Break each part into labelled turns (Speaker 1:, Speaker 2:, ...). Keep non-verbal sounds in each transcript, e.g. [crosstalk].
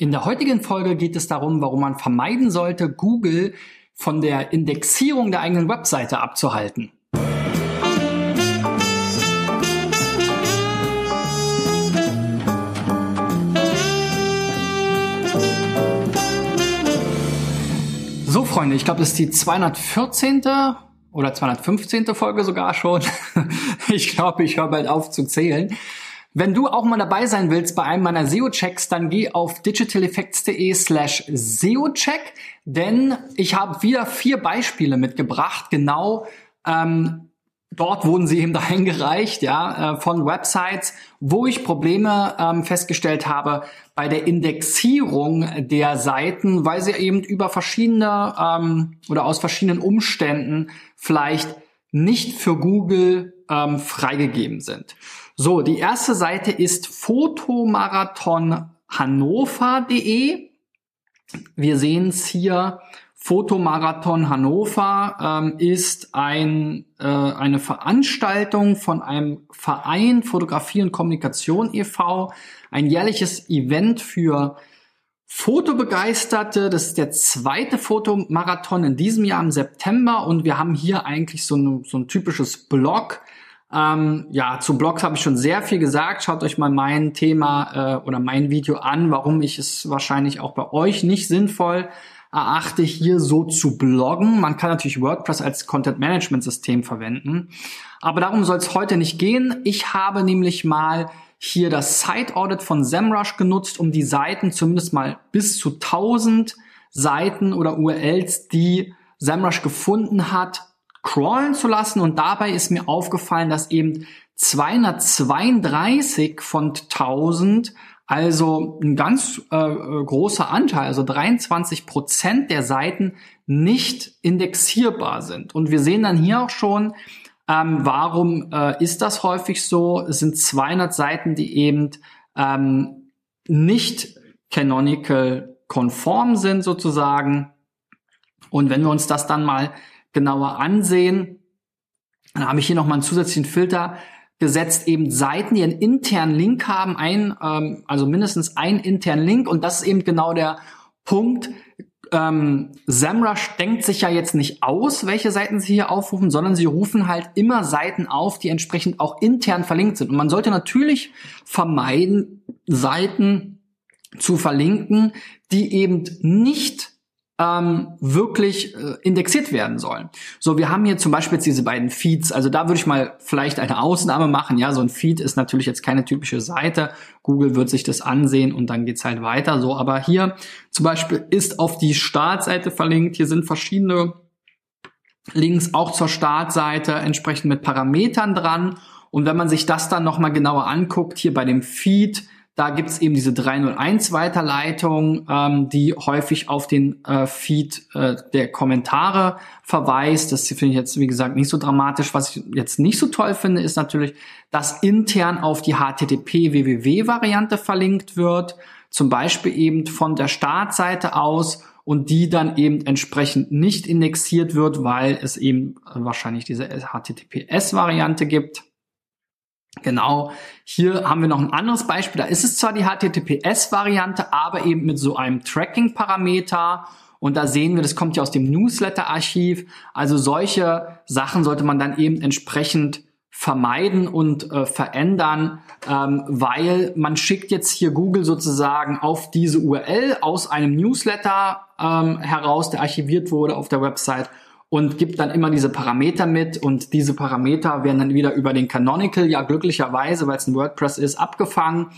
Speaker 1: In der heutigen Folge geht es darum, warum man vermeiden sollte, Google von der Indexierung der eigenen Webseite abzuhalten. So, Freunde, ich glaube, das ist die 214. oder 215. Folge sogar schon. [laughs] Ich glaube, ich höre bald auf zu zählen. Wenn du auch mal dabei sein willst bei einem meiner SEO-Checks, dann geh auf digitaleffects.de slash SEO-Check, denn ich habe wieder vier Beispiele mitgebracht, genau ähm, dort wurden sie eben [laughs] eingereicht, ja, äh, von Websites, wo ich Probleme ähm, festgestellt habe bei der Indexierung der Seiten, weil sie eben über verschiedene ähm, oder aus verschiedenen Umständen vielleicht nicht für Google ähm, freigegeben sind. So, die erste Seite ist fotomarathonhannover.de. Wir sehen es hier. Fotomarathon Hannover ähm, ist ein, äh, eine Veranstaltung von einem Verein Fotografie und Kommunikation e.V., ein jährliches Event für Fotobegeisterte. Das ist der zweite Fotomarathon in diesem Jahr im September und wir haben hier eigentlich so, ein, so ein typisches Blog ähm, ja, zu Blogs habe ich schon sehr viel gesagt. Schaut euch mal mein Thema äh, oder mein Video an, warum ich es wahrscheinlich auch bei euch nicht sinnvoll erachte, hier so zu bloggen. Man kann natürlich WordPress als Content-Management-System verwenden. Aber darum soll es heute nicht gehen. Ich habe nämlich mal hier das Site Audit von SEMrush genutzt, um die Seiten zumindest mal bis zu 1000 Seiten oder URLs, die SEMrush gefunden hat, crawlen zu lassen und dabei ist mir aufgefallen, dass eben 232 von 1000 also ein ganz äh, großer Anteil, also 23 Prozent der Seiten nicht indexierbar sind. Und wir sehen dann hier auch schon, ähm, warum äh, ist das häufig so? Es sind 200 Seiten, die eben ähm, nicht canonical konform sind sozusagen. Und wenn wir uns das dann mal genauer ansehen, dann habe ich hier nochmal einen zusätzlichen Filter gesetzt, eben Seiten, die einen internen Link haben, ein, ähm, also mindestens einen internen Link. Und das ist eben genau der Punkt. Ähm, SEMrush denkt sich ja jetzt nicht aus, welche Seiten sie hier aufrufen, sondern sie rufen halt immer Seiten auf, die entsprechend auch intern verlinkt sind. Und man sollte natürlich vermeiden, Seiten zu verlinken, die eben nicht ähm, wirklich äh, indexiert werden sollen. So, wir haben hier zum Beispiel jetzt diese beiden Feeds. Also da würde ich mal vielleicht eine Ausnahme machen. Ja, so ein Feed ist natürlich jetzt keine typische Seite. Google wird sich das ansehen und dann geht's halt weiter. So, aber hier zum Beispiel ist auf die Startseite verlinkt. Hier sind verschiedene Links auch zur Startseite entsprechend mit Parametern dran. Und wenn man sich das dann nochmal genauer anguckt, hier bei dem Feed, da gibt's eben diese 301 Weiterleitung, ähm, die häufig auf den äh, Feed äh, der Kommentare verweist. Das finde ich jetzt, wie gesagt, nicht so dramatisch. Was ich jetzt nicht so toll finde, ist natürlich, dass intern auf die HTTP-WWW-Variante verlinkt wird. Zum Beispiel eben von der Startseite aus und die dann eben entsprechend nicht indexiert wird, weil es eben wahrscheinlich diese HTTPS-Variante gibt. Genau, hier haben wir noch ein anderes Beispiel. Da ist es zwar die HTTPS-Variante, aber eben mit so einem Tracking-Parameter. Und da sehen wir, das kommt ja aus dem Newsletter-Archiv. Also solche Sachen sollte man dann eben entsprechend vermeiden und äh, verändern, ähm, weil man schickt jetzt hier Google sozusagen auf diese URL aus einem Newsletter ähm, heraus, der archiviert wurde auf der Website und gibt dann immer diese Parameter mit und diese Parameter werden dann wieder über den Canonical, ja glücklicherweise, weil es ein WordPress ist, abgefangen.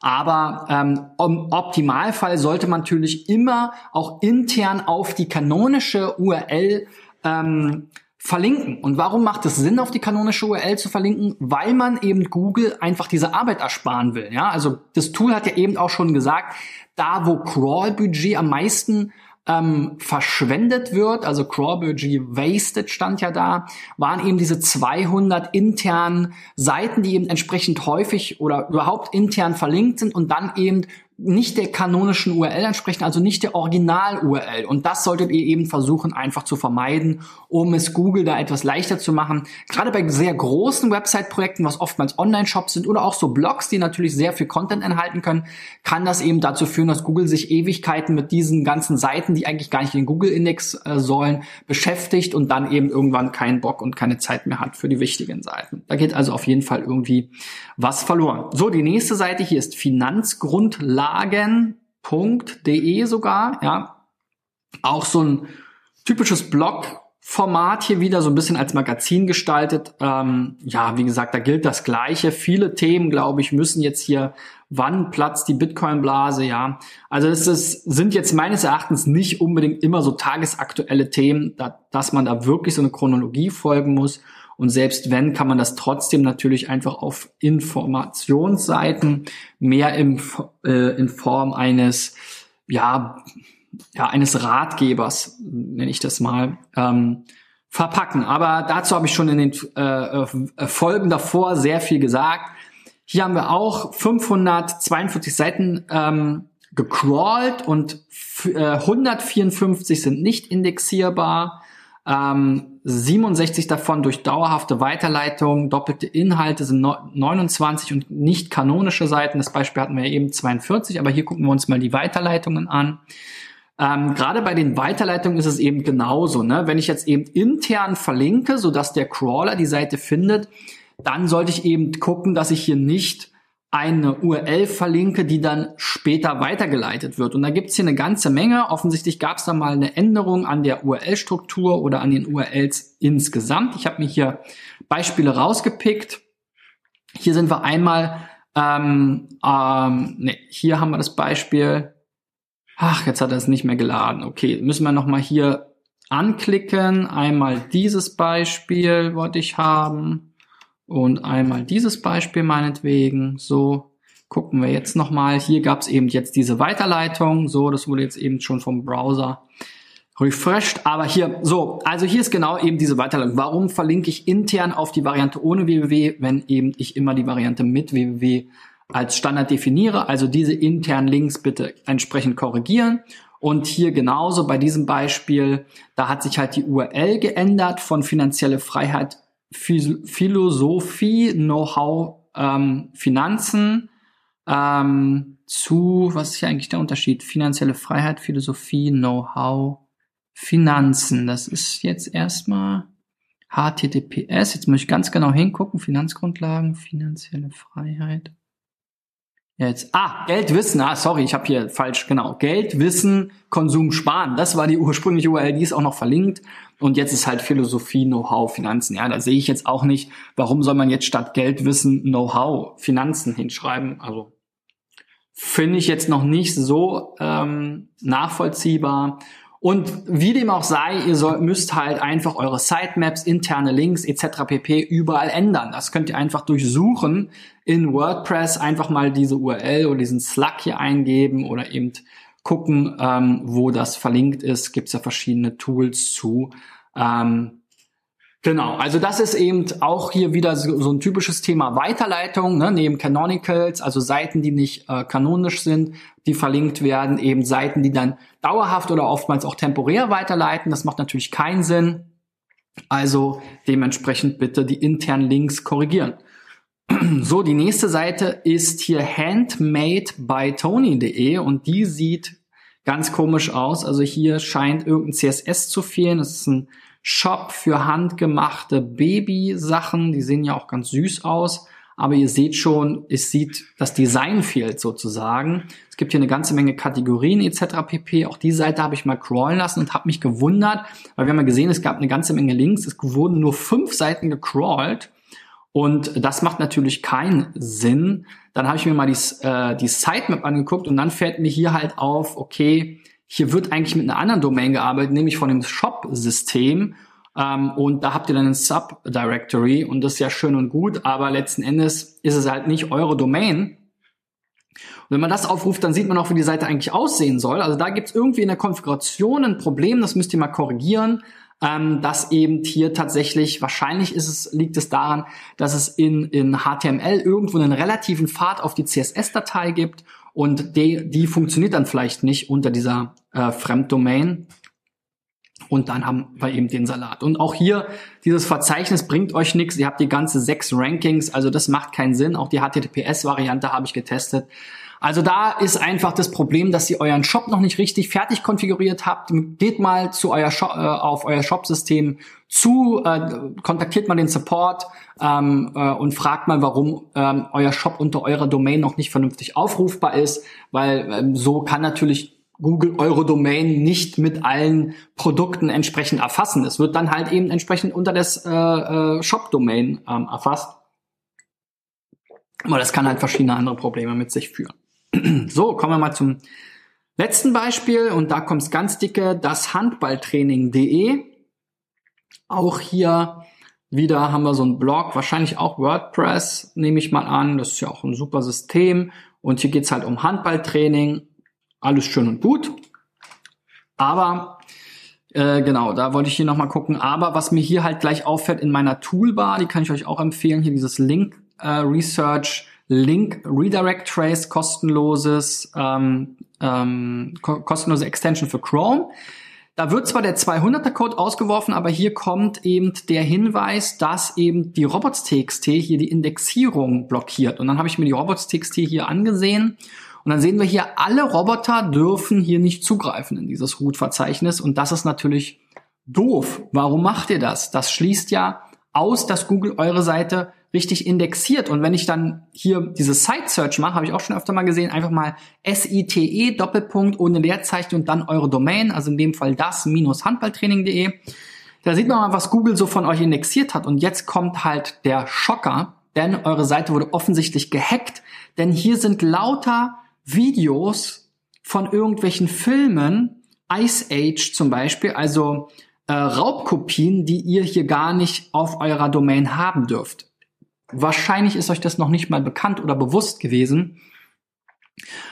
Speaker 1: Aber ähm, im Optimalfall sollte man natürlich immer auch intern auf die kanonische URL ähm, verlinken. Und warum macht es Sinn, auf die kanonische URL zu verlinken? Weil man eben Google einfach diese Arbeit ersparen will. Ja, also das Tool hat ja eben auch schon gesagt, da wo Crawl-Budget am meisten ähm, verschwendet wird, also Crawbudgy wasted stand ja da, waren eben diese 200 internen Seiten, die eben entsprechend häufig oder überhaupt intern verlinkt sind und dann eben nicht der kanonischen URL entsprechen, also nicht der Original-URL. Und das solltet ihr eben versuchen einfach zu vermeiden, um es Google da etwas leichter zu machen. Gerade bei sehr großen Website-Projekten, was oftmals Online-Shops sind oder auch so Blogs, die natürlich sehr viel Content enthalten können, kann das eben dazu führen, dass Google sich Ewigkeiten mit diesen ganzen Seiten, die eigentlich gar nicht in den Google-Index äh, sollen, beschäftigt und dann eben irgendwann keinen Bock und keine Zeit mehr hat für die wichtigen Seiten. Da geht also auf jeden Fall irgendwie was verloren. So, die nächste Seite hier ist finanzgrundlagen.de sogar, ja. Auch so ein typisches Blog-Format hier wieder so ein bisschen als Magazin gestaltet. Ähm, ja, wie gesagt, da gilt das Gleiche. Viele Themen, glaube ich, müssen jetzt hier, wann platzt die Bitcoin-Blase, ja. Also es ist, sind jetzt meines Erachtens nicht unbedingt immer so tagesaktuelle Themen, da, dass man da wirklich so eine Chronologie folgen muss. Und selbst wenn, kann man das trotzdem natürlich einfach auf Informationsseiten mehr im, äh, in Form eines, ja, ja, eines Ratgebers, nenne ich das mal, ähm, verpacken. Aber dazu habe ich schon in den äh, äh Folgen davor sehr viel gesagt. Hier haben wir auch 542 Seiten ähm, gecrawlt und äh, 154 sind nicht indexierbar. Ähm, 67 davon durch dauerhafte Weiterleitung, doppelte Inhalte sind 29 und nicht kanonische Seiten. Das Beispiel hatten wir eben 42, aber hier gucken wir uns mal die Weiterleitungen an. Ähm, Gerade bei den Weiterleitungen ist es eben genauso. Ne? Wenn ich jetzt eben intern verlinke, sodass der Crawler die Seite findet, dann sollte ich eben gucken, dass ich hier nicht eine URL verlinke, die dann später weitergeleitet wird. Und da gibt's hier eine ganze Menge. Offensichtlich gab es da mal eine Änderung an der URL-Struktur oder an den URLs insgesamt. Ich habe mir hier Beispiele rausgepickt. Hier sind wir einmal, ähm, ähm, nee, hier haben wir das Beispiel. Ach, jetzt hat er es nicht mehr geladen. Okay, müssen wir nochmal hier anklicken. Einmal dieses Beispiel wollte ich haben. Und einmal dieses Beispiel meinetwegen. So gucken wir jetzt nochmal. Hier gab es eben jetzt diese Weiterleitung. So, das wurde jetzt eben schon vom Browser refreshed. Aber hier, so, also hier ist genau eben diese Weiterleitung. Warum verlinke ich intern auf die Variante ohne www, wenn eben ich immer die Variante mit www als Standard definiere? Also diese internen Links bitte entsprechend korrigieren. Und hier genauso bei diesem Beispiel, da hat sich halt die URL geändert von finanzielle Freiheit Philosophie, Know-how, ähm, Finanzen ähm, zu, was ist hier eigentlich der Unterschied? Finanzielle Freiheit, Philosophie, Know-how, Finanzen. Das ist jetzt erstmal HTTPS. Jetzt muss ich ganz genau hingucken. Finanzgrundlagen, finanzielle Freiheit. Jetzt, ah, Geld, Wissen, ah, sorry, ich habe hier falsch, genau. Geld, Wissen, Konsum, Sparen. Das war die ursprüngliche URL, die ist auch noch verlinkt. Und jetzt ist halt Philosophie, Know-how, Finanzen. Ja, da sehe ich jetzt auch nicht, warum soll man jetzt statt Geld, Wissen, Know-how, Finanzen hinschreiben. Also finde ich jetzt noch nicht so ähm, nachvollziehbar. Und wie dem auch sei, ihr sollt, müsst halt einfach eure Sitemaps, interne Links etc. pp. überall ändern. Das könnt ihr einfach durchsuchen in WordPress, einfach mal diese URL oder diesen Slug hier eingeben oder eben gucken, ähm, wo das verlinkt ist. Gibt es ja verschiedene Tools zu. Ähm, Genau, also das ist eben auch hier wieder so, so ein typisches Thema Weiterleitung, ne, neben Canonicals, also Seiten, die nicht äh, kanonisch sind, die verlinkt werden, eben Seiten, die dann dauerhaft oder oftmals auch temporär weiterleiten. Das macht natürlich keinen Sinn. Also dementsprechend bitte die internen Links korrigieren. [clears throat] So, die nächste Seite ist hier handmadebytony.de und die sieht ganz komisch aus. Also hier scheint irgendein CSS zu fehlen. Das ist ein Shop für handgemachte Babysachen. Die sehen ja auch ganz süß aus. Aber ihr seht schon, es sieht, das Design fehlt sozusagen. Es gibt hier eine ganze Menge Kategorien etc. pp. Auch die Seite habe ich mal crawlen lassen und habe mich gewundert, weil wir haben ja gesehen, es gab eine ganze Menge Links. Es wurden nur fünf Seiten gecrawlt. Und das macht natürlich keinen Sinn. Dann habe ich mir mal die, äh, die Sitemap angeguckt und dann fällt mir hier halt auf, okay, hier wird eigentlich mit einer anderen Domain gearbeitet, nämlich von dem Shop-System. Ähm, und da habt ihr dann ein Subdirectory und das ist ja schön und gut, aber letzten Endes ist es halt nicht eure Domain. Und wenn man das aufruft, dann sieht man auch, wie die Seite eigentlich aussehen soll. Also da gibt es irgendwie in der Konfiguration ein Problem, das müsst ihr mal korrigieren ähm, dass eben hier tatsächlich, wahrscheinlich ist es, liegt es daran, dass es in, in HTML irgendwo einen relativen Pfad auf die CSS-Datei gibt und die, die funktioniert dann vielleicht nicht unter dieser äh, Fremddomain. Und dann haben wir eben den Salat. Und auch hier, dieses Verzeichnis bringt euch nichts. Ihr habt die ganze sechs Rankings, also das macht keinen Sinn. Auch die HTTPS-Variante habe ich getestet. Also da ist einfach das Problem, dass ihr euren Shop noch nicht richtig fertig konfiguriert habt. Geht mal zu euer Shop, äh, auf euer Shop-System zu, äh, kontaktiert mal den Support ähm, äh, und fragt mal, warum ähm, euer Shop unter eurer Domain noch nicht vernünftig aufrufbar ist, weil ähm, so kann natürlich Google eure Domain nicht mit allen Produkten entsprechend erfassen. Es wird dann halt eben entsprechend unter das äh, äh, Shop-Domain ähm, erfasst. Aber das kann halt verschiedene andere Probleme mit sich führen. [clears throat] So, kommen wir mal zum letzten Beispiel und da kommt's ganz dicke, das Handballtraining.de. Auch hier wieder haben wir so einen Blog, wahrscheinlich auch WordPress, nehme ich mal an. Das ist ja auch ein super System. Und hier geht's halt um Handballtraining. Alles schön und gut. Aber äh, genau, da wollte ich hier nochmal gucken. Aber was mir hier halt gleich auffällt in meiner Toolbar, die kann ich euch auch empfehlen, hier dieses Link äh, Research Link Redirect Trace, kostenloses, ähm, ähm, ko kostenlose Extension für Chrome. Da wird zwar der 200er Code ausgeworfen, aber hier kommt eben der Hinweis, dass eben die Robots.txt hier die Indexierung blockiert. Und dann habe ich mir die Robots.txt hier angesehen und dann sehen wir hier, alle Roboter dürfen hier nicht zugreifen in dieses Root-Verzeichnis und das ist natürlich doof. Warum macht ihr das? Das schließt ja aus, dass Google eure Seite richtig indexiert. Und wenn ich dann hier diese Site Search mache, habe ich auch schon öfter mal gesehen, einfach mal SITE Doppelpunkt ohne Leerzeichen und dann eure Domain, also in dem Fall das minus handballtraining.de. Da sieht man mal, was Google so von euch indexiert hat. Und jetzt kommt halt der Schocker, denn eure Seite wurde offensichtlich gehackt, denn hier sind lauter Videos von irgendwelchen Filmen, Ice Age zum Beispiel, also äh, Raubkopien, die ihr hier gar nicht auf eurer Domain haben dürft. Wahrscheinlich ist euch das noch nicht mal bekannt oder bewusst gewesen.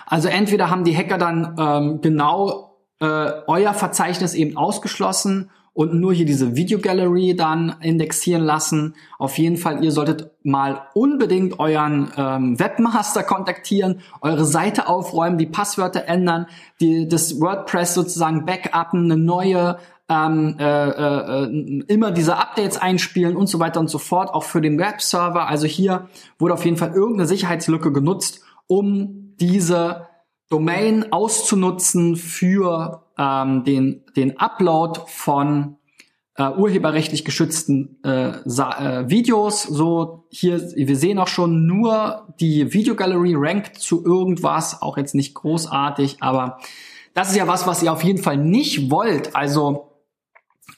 Speaker 1: Also entweder haben die Hacker dann ähm, genau äh, euer Verzeichnis eben ausgeschlossen und nur hier diese Videogallery dann indexieren lassen. Auf jeden Fall, ihr solltet mal unbedingt euren ähm, Webmaster kontaktieren, eure Seite aufräumen, die Passwörter ändern, die, das WordPress sozusagen backuppen, eine neue ähm, äh, äh, immer diese Updates einspielen und so weiter und so fort, auch für den Webserver. Also hier wurde auf jeden Fall irgendeine Sicherheitslücke genutzt, um diese Domain auszunutzen für ähm, den, den Upload von äh, urheberrechtlich geschützten äh, äh, Videos. So hier, wir sehen auch schon nur die Videogalerie rankt zu irgendwas, auch jetzt nicht großartig, aber das ist ja was, was ihr auf jeden Fall nicht wollt. Also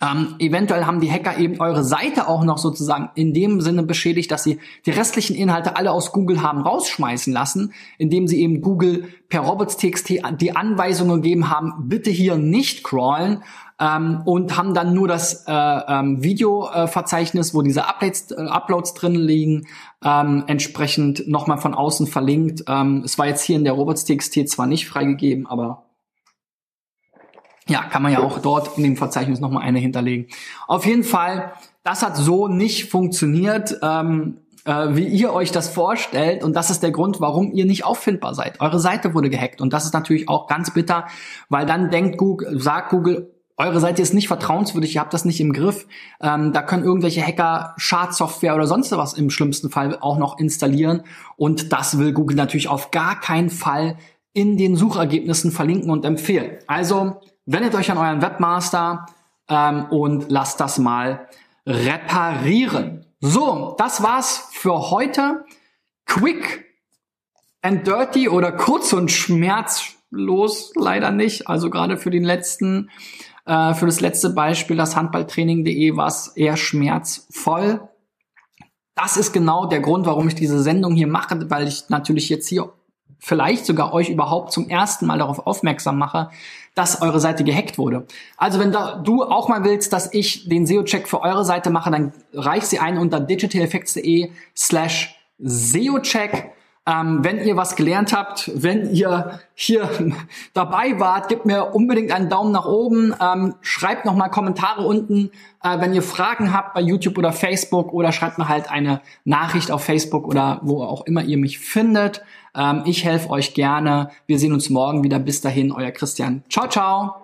Speaker 1: ähm, eventuell haben die Hacker eben eure Seite auch noch sozusagen in dem Sinne beschädigt, dass sie die restlichen Inhalte alle aus Google haben rausschmeißen lassen, indem sie eben Google per Robots.txt die Anweisungen gegeben haben, bitte hier nicht crawlen ähm, und haben dann nur das äh, ähm, Videoverzeichnis, wo diese Updates, äh, Uploads drin liegen, ähm, entsprechend nochmal von außen verlinkt. Ähm, es war jetzt hier in der Robots.txt zwar nicht freigegeben, aber ja, kann man ja auch dort in dem Verzeichnis nochmal eine hinterlegen. Auf jeden Fall, das hat so nicht funktioniert, ähm, äh, wie ihr euch das vorstellt. Und das ist der Grund, warum ihr nicht auffindbar seid. Eure Seite wurde gehackt. Und das ist natürlich auch ganz bitter, weil dann denkt Google, sagt Google, eure Seite ist nicht vertrauenswürdig, ihr habt das nicht im Griff. Ähm, da können irgendwelche Hacker Schadsoftware oder sonst was im schlimmsten Fall auch noch installieren. Und das will Google natürlich auf gar keinen Fall in den Suchergebnissen verlinken und empfehlen. Also wendet euch an euren Webmaster ähm, und lasst das mal reparieren. So, das war's für heute. Quick and dirty oder kurz und schmerzlos leider nicht. Also gerade für den letzten, äh, für das letzte Beispiel, das Handballtraining.de, war es eher schmerzvoll. Das ist genau der Grund, warum ich diese Sendung hier mache, weil ich natürlich jetzt hier vielleicht sogar euch überhaupt zum ersten Mal darauf aufmerksam mache, dass eure Seite gehackt wurde. Also wenn da, du auch mal willst, dass ich den SEO-Check für eure Seite mache, dann reich sie ein unter digitaleffects.de slash SEO-Check. Ähm, wenn ihr was gelernt habt, wenn ihr hier [laughs] dabei wart, gebt mir unbedingt einen Daumen nach oben. Ähm, schreibt nochmal Kommentare unten, äh, wenn ihr Fragen habt bei YouTube oder Facebook oder schreibt mir halt eine Nachricht auf Facebook oder wo auch immer ihr mich findet. Ähm, ich helfe euch gerne. Wir sehen uns morgen wieder. Bis dahin, euer Christian. Ciao, ciao.